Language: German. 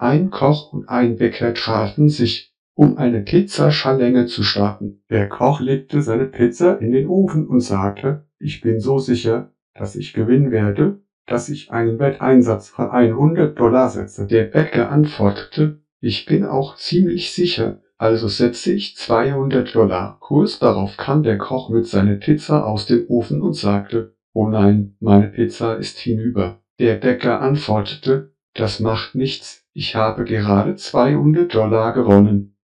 Ein Koch und ein Bäcker trafen sich, um eine Pizzaschalänge zu starten. Der Koch legte seine Pizza in den Ofen und sagte, ich bin so sicher, dass ich gewinnen werde, dass ich einen Wetteinsatz von 100 Dollar setze. Der Bäcker antwortete, ich bin auch ziemlich sicher, also setze ich 200 Dollar. Kurz darauf kam der Koch mit seiner Pizza aus dem Ofen und sagte, oh nein, meine Pizza ist hinüber. Der Bäcker antwortete, das macht nichts, ich habe gerade 200 Dollar gewonnen.